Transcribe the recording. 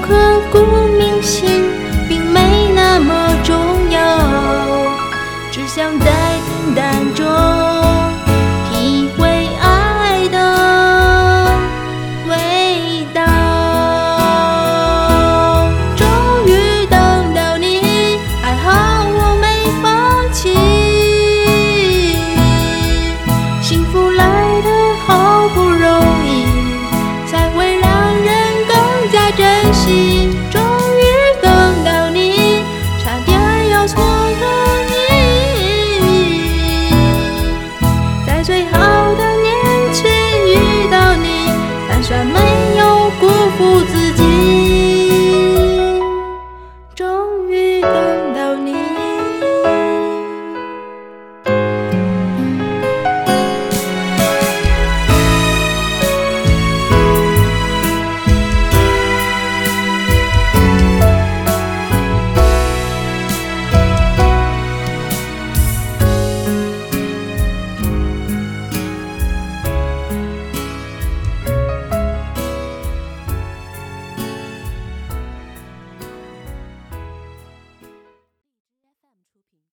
刻骨铭心。